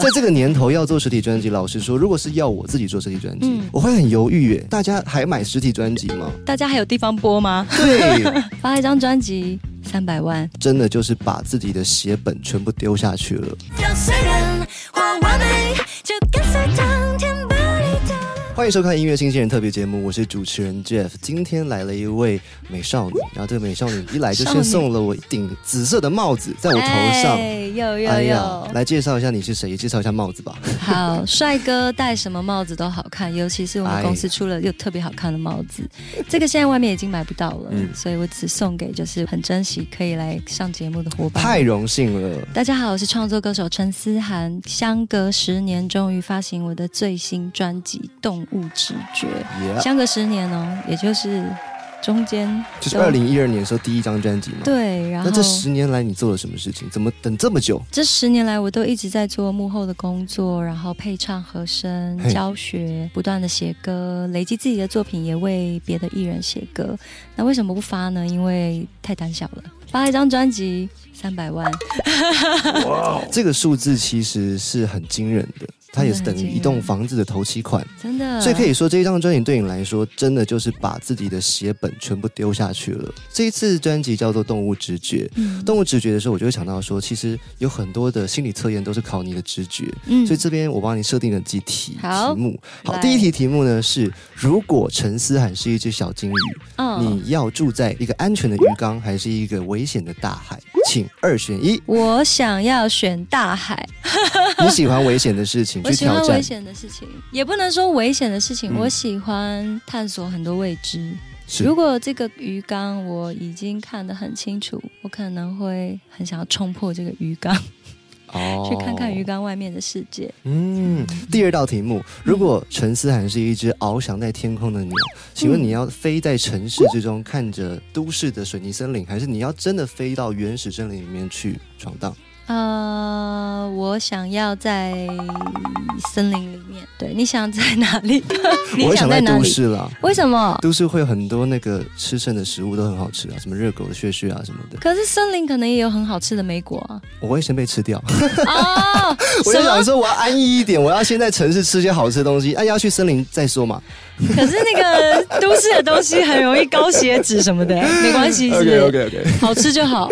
在这个年头要做实体专辑，老实说，如果是要我自己做实体专辑，嗯我会很犹豫耶。大家还买实体专辑吗？大家还有地方播吗？对，发一张专辑三百万，真的就是把自己的写本全部丢下去了。欢迎收看音乐新鲜人特别节目，我是主持人 Jeff。今天来了一位美少女，然后这个美少女一来就先送了我一顶紫色的帽子，在我头上。哎有有哎呀有，，来介绍一下你是谁，介绍一下帽子吧。好，帅哥戴什么帽子都好看，尤其是我们哎公司出了又特别好看的帽子，这个现在外面已经买不到了，嗯所以我只送给就是很珍惜可以来上节目的伙伴。太荣幸了，大家好，我是创作歌手陈思涵。相隔十年，终于发行我的最新专辑《动物直觉》。耶、相隔十年哦，也就是中间就是都二零一二年的时候第一张专辑嘛。。对，然后那这十年来你做了什么事情？怎么等这么久？这十年来，我都一直在做幕后的工作，然后配唱、和声、教学，不断的写歌，累积自己的作品，也为别的艺人写歌。那为什么不发呢？因为太胆小了。发一张专辑三百万，哇这个数字其实是很惊人的，它也是等于一栋房子的头期款，真的，所以可以说这一张专辑对你来说，真的就是把自己的血本全部丢下去了。这一次专辑叫做《动物直觉》。嗯动物直觉的时候，我就会想到说，其实有很多的心理测验都是考你的直觉，嗯所以这边我帮你设定了几题题目。好，第一题题目呢是：如果陈思涵是一只小金鱼，嗯你要住在一个安全的鱼缸，还是一个危险的大海？请二选一。我想要选大海，你喜欢危险的事情我 去挑战，喜欢危险的事情，也不能说危险的事情，嗯。我喜欢探索很多未知。如果这个鱼缸我已经看得很清楚，我可能会很想要冲破这个鱼缸，去看看鱼。缸外面的世界。嗯，第二道题目：如果陈思涵是一只翱翔在天空的鸟，请问你要飞在城市之中，看着都市的水泥森林，还是你要真的飞到原始森林里面去闯荡？呃，我想要在森林里面。对，你想在哪里？你 我想在都在哪里？市啦。为什么？都市会有很多那个吃剩的食物都很好吃啊，什么热狗的血血啊什么的，可是森林可能也有很好吃的莓果啊。我会先被吃掉。哦，我就？想说，我要安逸一点，我要先在城市吃些好吃的东西，哎、要去森林再说嘛。可是那个都市的东西很容易高血脂什么的，没关系，是不是 OK OK。好吃就好。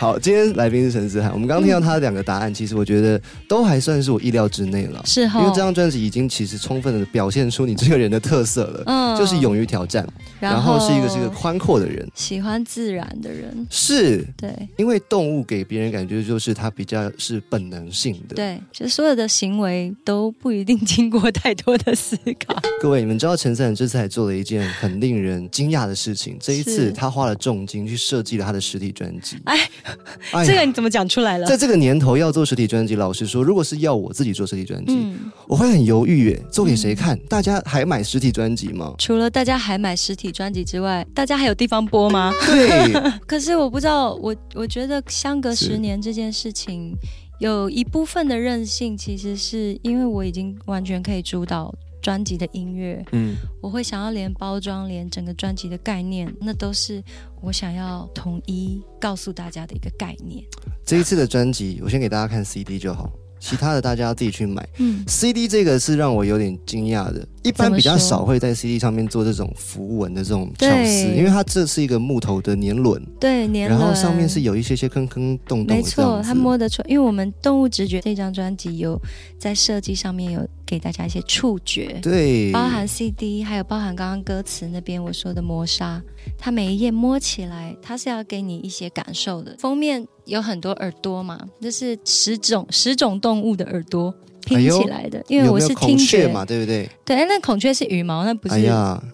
好，今天来宾是陈思涵，我们刚刚听到他的两个答案，其实我觉得都还算是我意料之内了。是哈因为这张专辑已经其实充分的表现出你这个人的特色了，嗯就是勇于挑战，然后是一个是一个宽阔的人。喜欢自然的人。是对因为动物给别人感觉就是它比较是本能性的。对，就是所有的行为都不一定经过太多的思考。各位，你们知道陈思涵这次还做了一件很令人惊讶的事情，这一次他花了重金去设计了他的实体专辑。哎，哎这个你怎么讲出来了？在这个年头要做实体专辑，老实说，如果是要我自己做实体专辑，嗯，我会很犹豫耶，做给谁看？大家还买实体专辑吗？除了大家还买实体专辑之外，大家还有地方播吗？对，可是我不知道，我我觉得相隔十年这件事情，有一部分的任性，其实是因为我已经完全可以主导专辑的音乐，嗯，我会想要连包装、连整个专辑的概念，那都是我想要统一告诉大家的一个概念。这一次的专辑，我先给大家看 CD 就好，其他的大家要自己去买。嗯，CD 这个是让我有点惊讶的，一般比较少会在 CD 上面做这种符文的这种巧对。思，因为它这是一个木头的年轮，对，年轮。然后上面是有一些些坑坑洞洞没错。他摸得出，因为我们《动物直觉》这张专辑有在设计上面有给大家一些触觉，对，包含 CD，还有包含刚刚歌词那边我说的磨砂，它每一页摸起来，它是要给你一些感受的。封面有很多耳朵嘛，这是十种十种动物的耳朵拼起来的，因为我是听觉。嘛，对不对？对，哎那孔雀是羽毛，那不是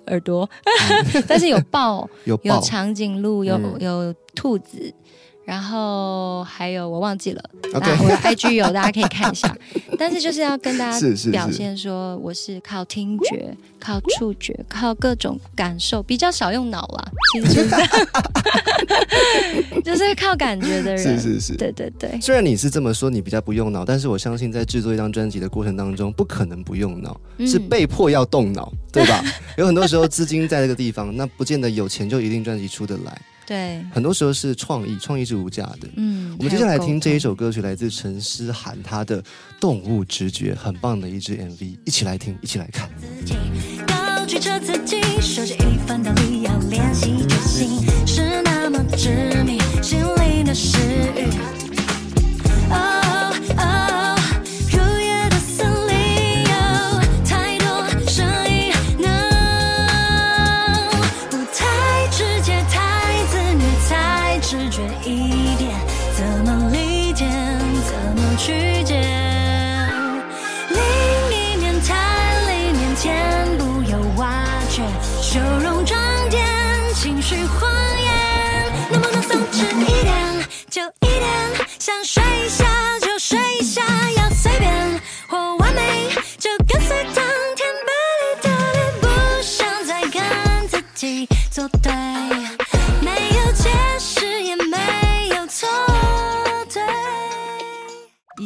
耳朵，但是有豹，有豹，有长颈鹿，有、嗯。有兔子。然后还有我忘记了我的 IG 有，大家可以看一下。但是就是要跟大家表现说，我是靠听觉、靠触觉、靠各种感受，比较少用脑啦。其实就是 就是靠感觉的人。是是是。对对对，虽然你是这么说，你比较不用脑，但是我相信在制作一张专辑的过程当中，不可能不用脑，嗯是被迫要动脑，对吧？有很多时候资金在这个地方，那不见得有钱就一定专辑出得来。对，很多时候是创意，创意是无价的。嗯，我们接下来听这一首。歌曲，来自陈思涵，她的《动物直觉》，很棒的一支 MV，一起来听，一起来看。自己，高举着自己，说着一番道理，要练习决心，是那么致命，心里的。直觉一点，怎么理解，怎么去解？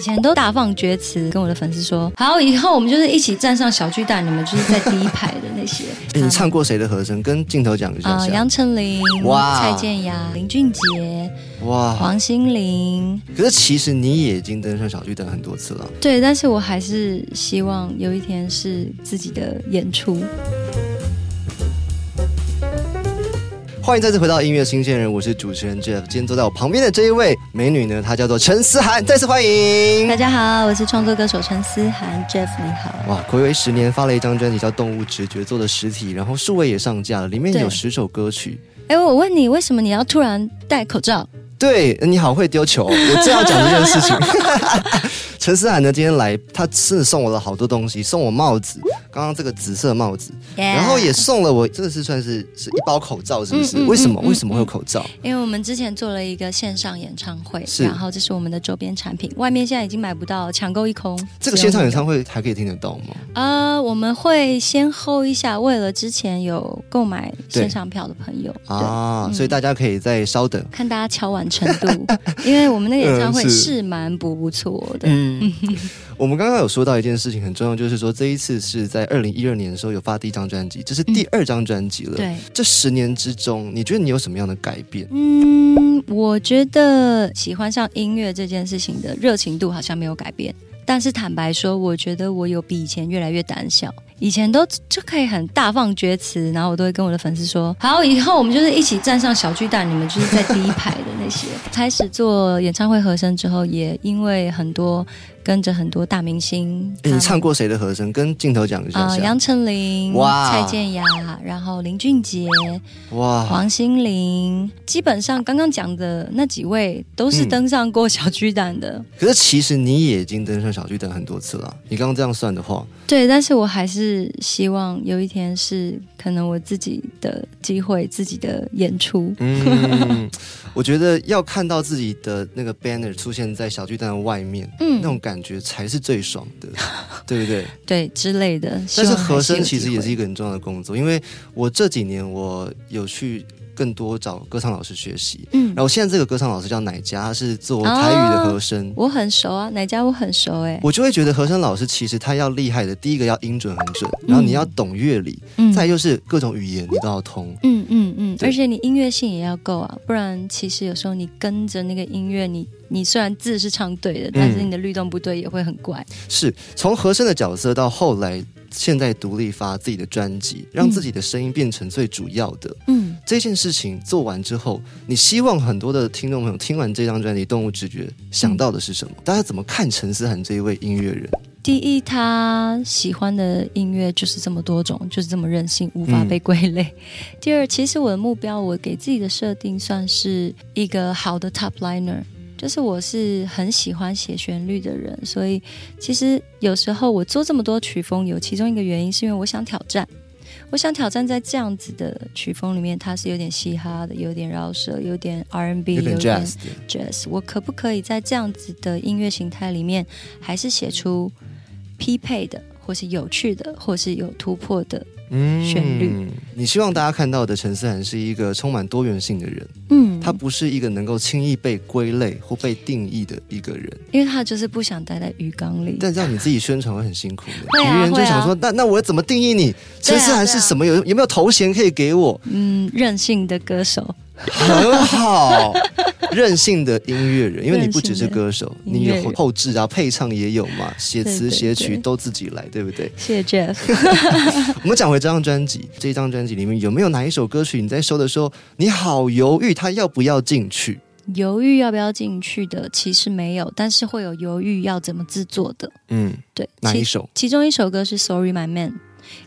以前都大放厥词，跟我的粉丝说，好，以后我们就是一起站上小巨蛋，你们就是在第一排的那些。诶 你唱过谁的和声？跟镜头讲一下啊、下。杨丞琳、哇蔡健雅、林俊杰、哇！黄心凌，可是其实你也已经登上小巨蛋很多次了。对，但是我还是希望有一天是自己的演出。欢迎再次回到音乐新鲜人，我是主持人 Jeff。今天坐在我旁边的这一位美女呢，她叫做陈思涵，再次欢迎大。家好，我是创作歌手陈思涵，Jeff 你好。哇，暌违十年发了一张专辑叫《动物直觉》，做的实体，然后数位也上架了，里面有十首歌曲。哎，我问你，为什么你要突然戴口罩？对，你好会丢球，我正要讲这件事情。陈思涵呢，今天来，他是送我了好多东西，送我帽子，刚刚这个紫色帽子，然后也送了我，这个是算是是一包口罩，是不是？嗯嗯嗯为什么？嗯为什么会有口罩？因为我们之前做了一个线上演唱会，是然后这是我们的周边产品，外面现在已经买不到，抢购一空。这个线上演唱会还可以听得到吗？呃，我们会先 hold 一下，为了之前有购买线上票的朋友，啊，嗯所以大家可以再稍等。看大家敲完程度，因为我们那个演唱会是蛮不错的。嗯，我们刚刚有说到一件事情很重要，就是说这一次是在二零一二年的时候有发第一张专辑，这是第二张专辑了。对，这十年之中，你觉得你有什么样的改变？嗯，我觉得喜欢上音乐这件事情的热情度好像没有改变，但是坦白说，我觉得我有比以前越来越胆小。以前都就可以很大放厥词，然后我都会跟我的粉丝说：“好，以后我们就是一起站上小巨蛋，你们就是在第一排的那些。”开始做演唱会和声之后，也因为很多跟着很多大明星，诶你唱过谁的和声？跟镜头讲一下。杨丞琳、哇蔡健雅，然后林俊杰、哇，黄心凌，基本上刚刚讲的那几位都是嗯登上过小巨蛋的。可是其实你也已经登上小巨蛋很多次了。你刚刚这样算的话，对，但是我还是希望有一天是可能我自己的机会，自己的演出。嗯，我觉得要看到自己的那个 banner 出现在小巨蛋的外面，嗯那嗯，种感觉才是最爽的，对不对？对之类的。但是和声其实也是一个很重要的工作，因为我这几年我有去更多找歌唱老师学习，嗯。然，后现在这个歌唱老师叫奶佳，他是做台语的和声。我很熟啊，奶家我很熟哎、我就会觉得和声老师其实他要厉害的，第一个要音准很准，然后你要懂乐理，嗯。再来就是各种语言你都要通。嗯嗯嗯，而且你音乐性也要够啊，不然其实有时候你跟着那个音乐，你你虽然字是唱对的，但是你的律动不对也会很怪。是从和声的角色到后来现在独立发自己的专辑，让自己的声音变成最主要的。嗯，这件事情做完之后，你希望很多的听众朋友听完这张专辑《动物直觉》想到的是什么？大家怎么看陈思涵这一位音乐人？第一，他喜欢的音乐就是这么多种，就是这么任性，无法被归类。第二，其实我的目标，我给自己的设定算是一个好的 top liner。就是我是很喜欢写旋律的人，所以其实有时候我做这么多曲风，有其中一个原因是因为我想挑战，我想挑战在这样子的曲风里面，它是有点嘻哈的，有点饶舌，有点 R&B，有点 jazz 我可不可以在这样子的音乐形态里面，还是写出匹配的，或是有趣的，或是有突破的？嗯旋律。你希望大家看到的陈思涵是一个充满多元性的人，嗯，他不是一个能够轻易被归类或被定义的一个人。因为他就是不想待在鱼缸里。但这样你自己宣传会很辛苦的，鱼啊人就想说，那那我怎么定义你？陈思涵是什么？有有没有头衔可以给我？嗯，任性的歌手。很好，任性的音乐人，因为你不只是歌手，你有后置啊，配唱也有嘛，写词写曲都自己来，对不对？谢谢 Jeff。我们讲回这张专辑，这张专辑里面有没有哪一首歌曲你在收的时候，你好犹豫，它要不要进去？犹豫要不要进去的，其实没有，但是会有犹豫要怎么制作的。嗯，对，哪一首？其中一首歌是《Sorry My Man》，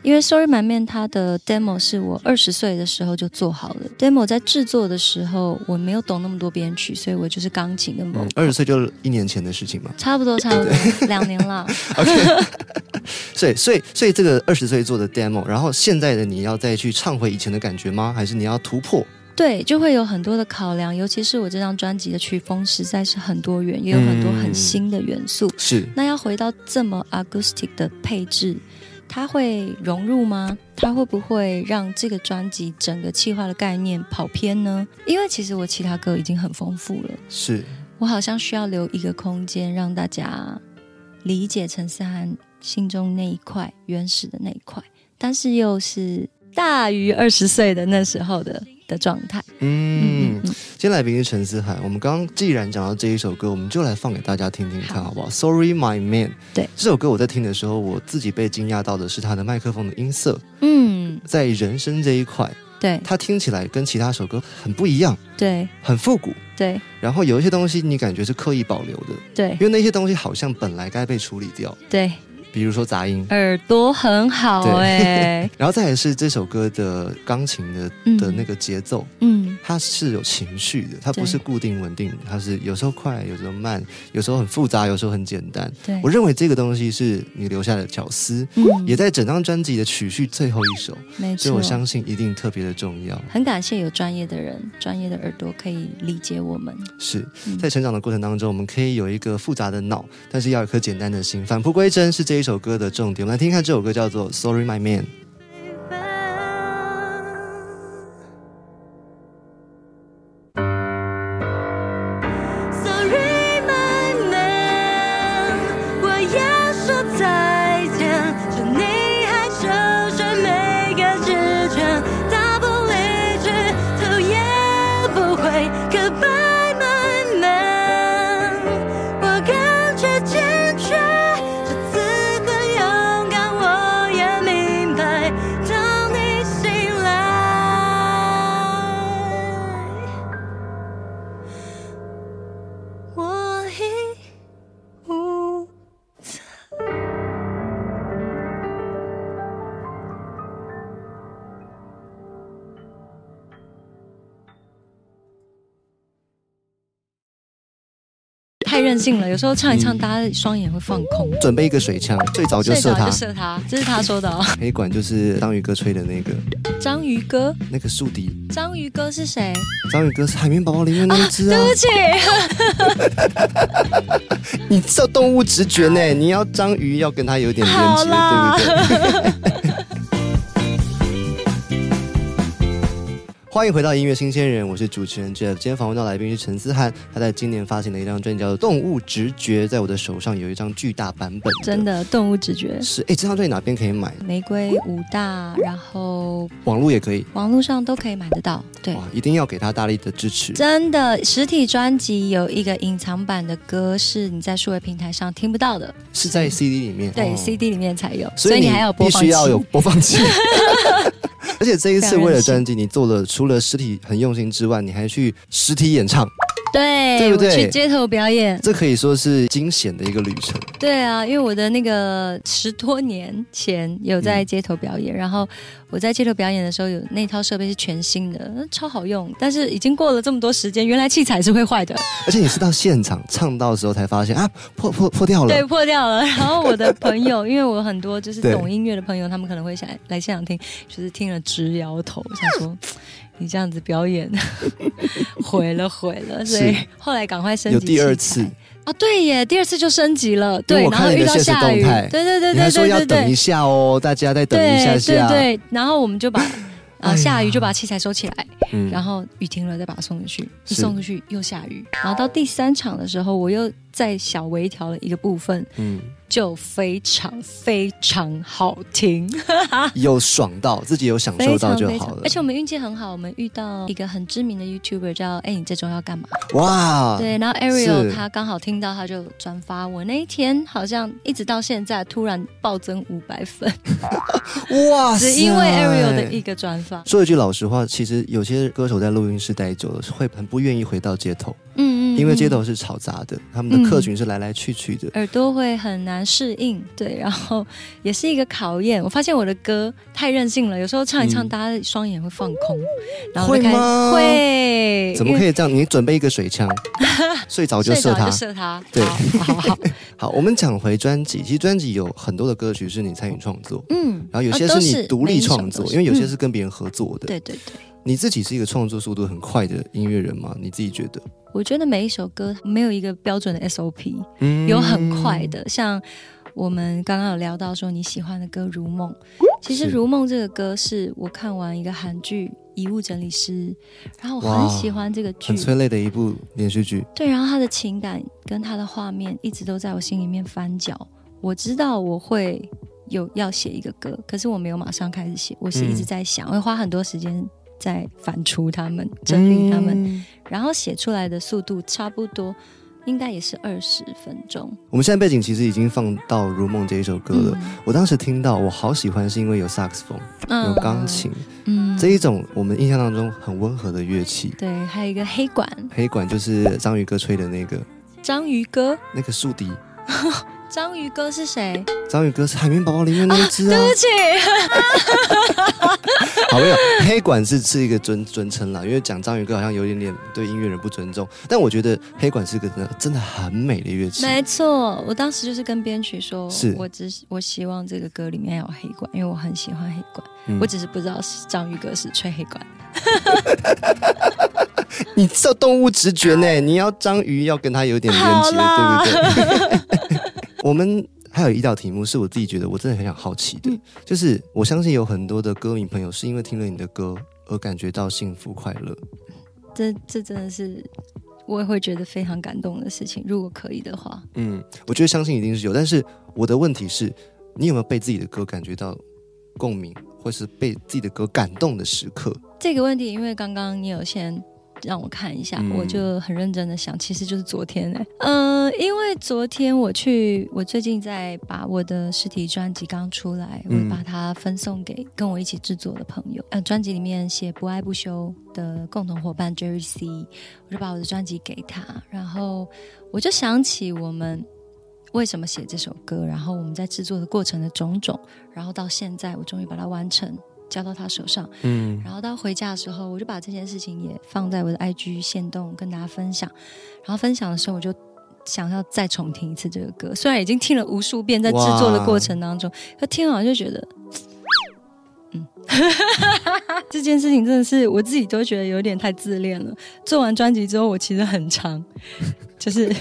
因为《Sorry My Man》它的 demo 是我二十岁的时候就做好了。demo 在制作的时候，我没有懂那么多编曲，所以我就是钢琴跟 vocal 嗯，二十岁就一年前的事情嘛。差不多差不多两年了。OK，所以所以所以这个二十岁做的 demo，然后现在的你要再去唱回以前的感觉吗？还是你要突破？对，就会有很多的考量，尤其是我这张专辑的曲风实在是很多元，也有很多很新的元素。是那要回到这么 acoustic 的配置，它会融入吗？它会不会让这个专辑整个企划的概念跑偏呢？因为其实我其他歌已经很丰富了，是，我好像需要留一个空间让大家理解陈思涵心中那一块原始的那一块，但是又是大于二十岁的那时候的的状态。嗯。嗯嗯，今天来宾是陈思涵，我们刚刚既然讲到这一首歌，我们就来放给大家听听看，好。好不好？Sorry My Man，对。这首歌我在听的时候，我自己被惊讶到的是它的麦克风的音色，嗯，在人声这一块，对。它听起来跟其他首歌很不一样，对。很复古。对。然后有一些东西你感觉是刻意保留的，对。因为那些东西好像本来该被处理掉，对，比如说杂音。耳朵很好对哎、然后再来是这首歌的钢琴的嗯的那个节奏，嗯，它是有情绪的，它不是固定稳定的，它是有时候快，有时候慢，有时候很复杂，有时候很简单。对，我认为这个东西是你留下的巧思，嗯也在整张专辑的曲序最后一首，没错，所以我相信一定特别的重要。很感谢有专业的人、专业的耳朵可以理解我们。是嗯在成长的过程当中，我们可以有一个复杂的脑，但是要有一颗简单的心。返璞归真是这一这首歌的重点。我们来听听看这首歌叫做《Sorry My Man》。太任性了，有时候唱一唱，大家双眼会放空。准备一个水枪，最早就射他。射他，这是他说的哦。黑管就是章鱼哥吹的那个章鱼哥，那个竖笛，章鱼哥是谁？章鱼哥是海绵宝宝里面那一只啊。对不起，你知道动物直觉呢，你要章鱼要跟他有点连好接，对不对？欢迎回到音乐新鲜人，我是主持人 Jeff。今天访问到来宾是陈思翰，他在今年发行了一张专辑叫做《动物直觉》，在我的手上有一张巨大版本，真的动物直觉，是哎，这张专辑哪边可以买？玫瑰武大，然后 网络也可以，网络上都可以买得到。对，哇，一定要给他大力的支持。真的，实体专辑有一个隐藏版的歌是你在数位平台上听不到的，是在 CD 里面，对、哦 CD 里面才有，所以你还有播放器。必须要有播放器。而且这一次 为了专辑，你做了除了实体很用心之外，你还去实体演唱，对，对不对去街头表演。这可以说是惊险的一个旅程。对啊，因为我的那个十多年前有嗯在街头表演，然后我在街头表演的时候，有那套设备是全新的，呃超好用。但是已经过了这么多时间，原来器材是会坏的，而且你是到现场唱到的时候才发现啊，破破破掉了对，。破掉了。然后我的朋友，因为我有很多就是懂音乐的朋友，他们可能会想来现场听，就是听了直摇头，想说你这样子表演 毁了毁了，所以后来赶快升有级第二次。器材。哦，对耶，第二次就升级了，对，然后遇到下雨，对对对对对要等一，下哦，大家再等一下对下。对对，然后我们就把。啊，下雨就把器材收起来，嗯。然后雨停了再把它送出去，一送出去又下雨，然后到第三场的时候，我又再小微调的一个部分，嗯，就非常非常好听，有爽到自己有享受非到就好了。而且我们运气很好，我们遇到一个很知名的 YouTuber 叫哎，你这周要干嘛？哇，对，然后 Ariel 他刚好听到，他就转发我那一天，好像一直到现在突然暴增五百粉，哇，只因为 Ariel 的一个转发。说一句老实话，其实有些歌手在录音室待久了，会很不愿意回到街头，嗯因为街头是吵杂的，他们的客群是来来去去的。耳朵会很难适应，对，然后也是一个考验。我发现我的歌太任性了，有时候唱一唱，嗯大家双眼会放空，然后我就开会吗会，怎么可以这样？你准备一个水枪，睡着就射它睡着就。射它，对好好好，好，我们讲回专辑，其实专辑有很多的歌曲是你参与创作，嗯，然后有些是你独立创作，因为有些嗯是跟别人合作的。对对对。你自己是一个创作速度很快的音乐人吗？你自己觉得？我觉得每一首歌没有一个标准的 SOP，嗯有很快的，像我们刚刚有聊到说你喜欢的歌《如梦》，其实《如梦》这个歌是我看完一个韩剧《遗物整理师》，然后我很喜欢这个剧很，催泪的一部连续剧。对，然后他的情感跟他的画面一直都在我心里面翻搅。我知道我会有要写一个歌，可是我没有马上开始写，我是一直嗯在想，我会花很多时间在反刍他们、整理他们，嗯。然后写出来的速度差不多应该也是二十分钟。我们现在背景其实已经放到《如梦》这一首歌了。嗯。我当时听到，我好喜欢，是因为有萨克斯风、有钢琴、嗯。这一种我们印象当中很温和的乐器。对，还有一个黑管，黑管就是章鱼哥吹的那个。章鱼哥。那个竖笛，章鱼哥是谁？章鱼哥是海绵宝宝里面那一只啊。对不起，好没有，黑管是是一个尊尊称啦，因为讲章鱼哥好像有一点点对音乐人不尊重，但我觉得黑管是个真的真的很美的乐器。没错，我当时就是跟编曲说是，我只是我希望这个歌里面要有黑管，因为我很喜欢黑管。嗯我只是不知道是章鱼哥是吹黑管。你这动物直觉呢？你要章鱼要跟他有点连好接，对不对？我们还有一道题目是我自己觉得我真的很想好奇的，嗯就是我相信有很多的歌迷朋友是因为听了你的歌而感觉到幸福快乐。这这真的是我也会觉得非常感动的事情。如果可以的话，嗯，我觉得相信一定是有，但是我的问题是，你有没有被自己的歌感觉到共鸣，或是被自己的歌感动的时刻？这个问题，因为刚刚你有先让我看一下，嗯我就很认真的想，其实就是昨天哎、嗯、因为昨天我去，我最近在把我的实体专辑刚出来，我嗯把它分送给跟我一起制作的朋友。呃，专辑里面写不爱不休的共同伙伴 Jerry C，我就把我的专辑给他，然后我就想起我们。为什么写这首歌？然后我们在制作的过程的种种，然后到现在我终于把它完成，交到他手上。嗯然后到回家的时候，我就把这件事情也放在我的 IG 线动跟大家分享。然后分享的时候，我就想要再重听一次这个歌，虽然已经听了无数遍，在制作的过程当中，可听完就觉得，嗯，这件事情真的是我自己都觉得有点太自恋了。做完专辑之后，我其实很长，就是，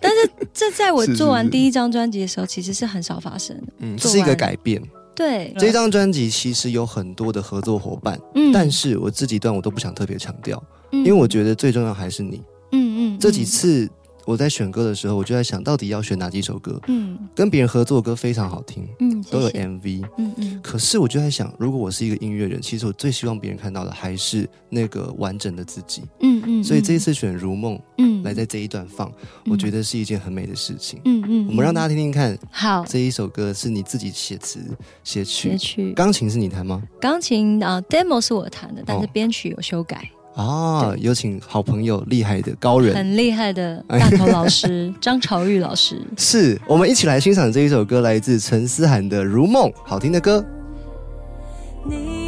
但是这在我做完第一张专辑的时候，其实是很少发生的。嗯，是一个改变。对，这张专辑其实有很多的合作伙伴，嗯。但是我这几段我都不想特别强调，因因为我觉得最重要还是你。嗯嗯，这几嗯。次我在选歌的时候，我就在想到底要选哪几首歌。嗯跟别人合作的歌非常好听，嗯，都有 MV。嗯嗯可是我就在想，如果我是一个音乐人，其实我最希望别人看到的还是那个完整的自己。嗯嗯，所以这一次选《如梦》嗯来在这一段放，我觉得是一件很美的事情。嗯嗯，我们让大家家听听看，好这一首歌是你自己写词写曲，钢琴是你弹吗？钢琴啊，demo 是我弹的，但是哦编曲有修改，啊，有请好朋友厉害的高人，很厉害的大头老师张朝玉老师。是我们一起来欣赏这一首歌，来自陈思涵的《如梦》，好听的歌。你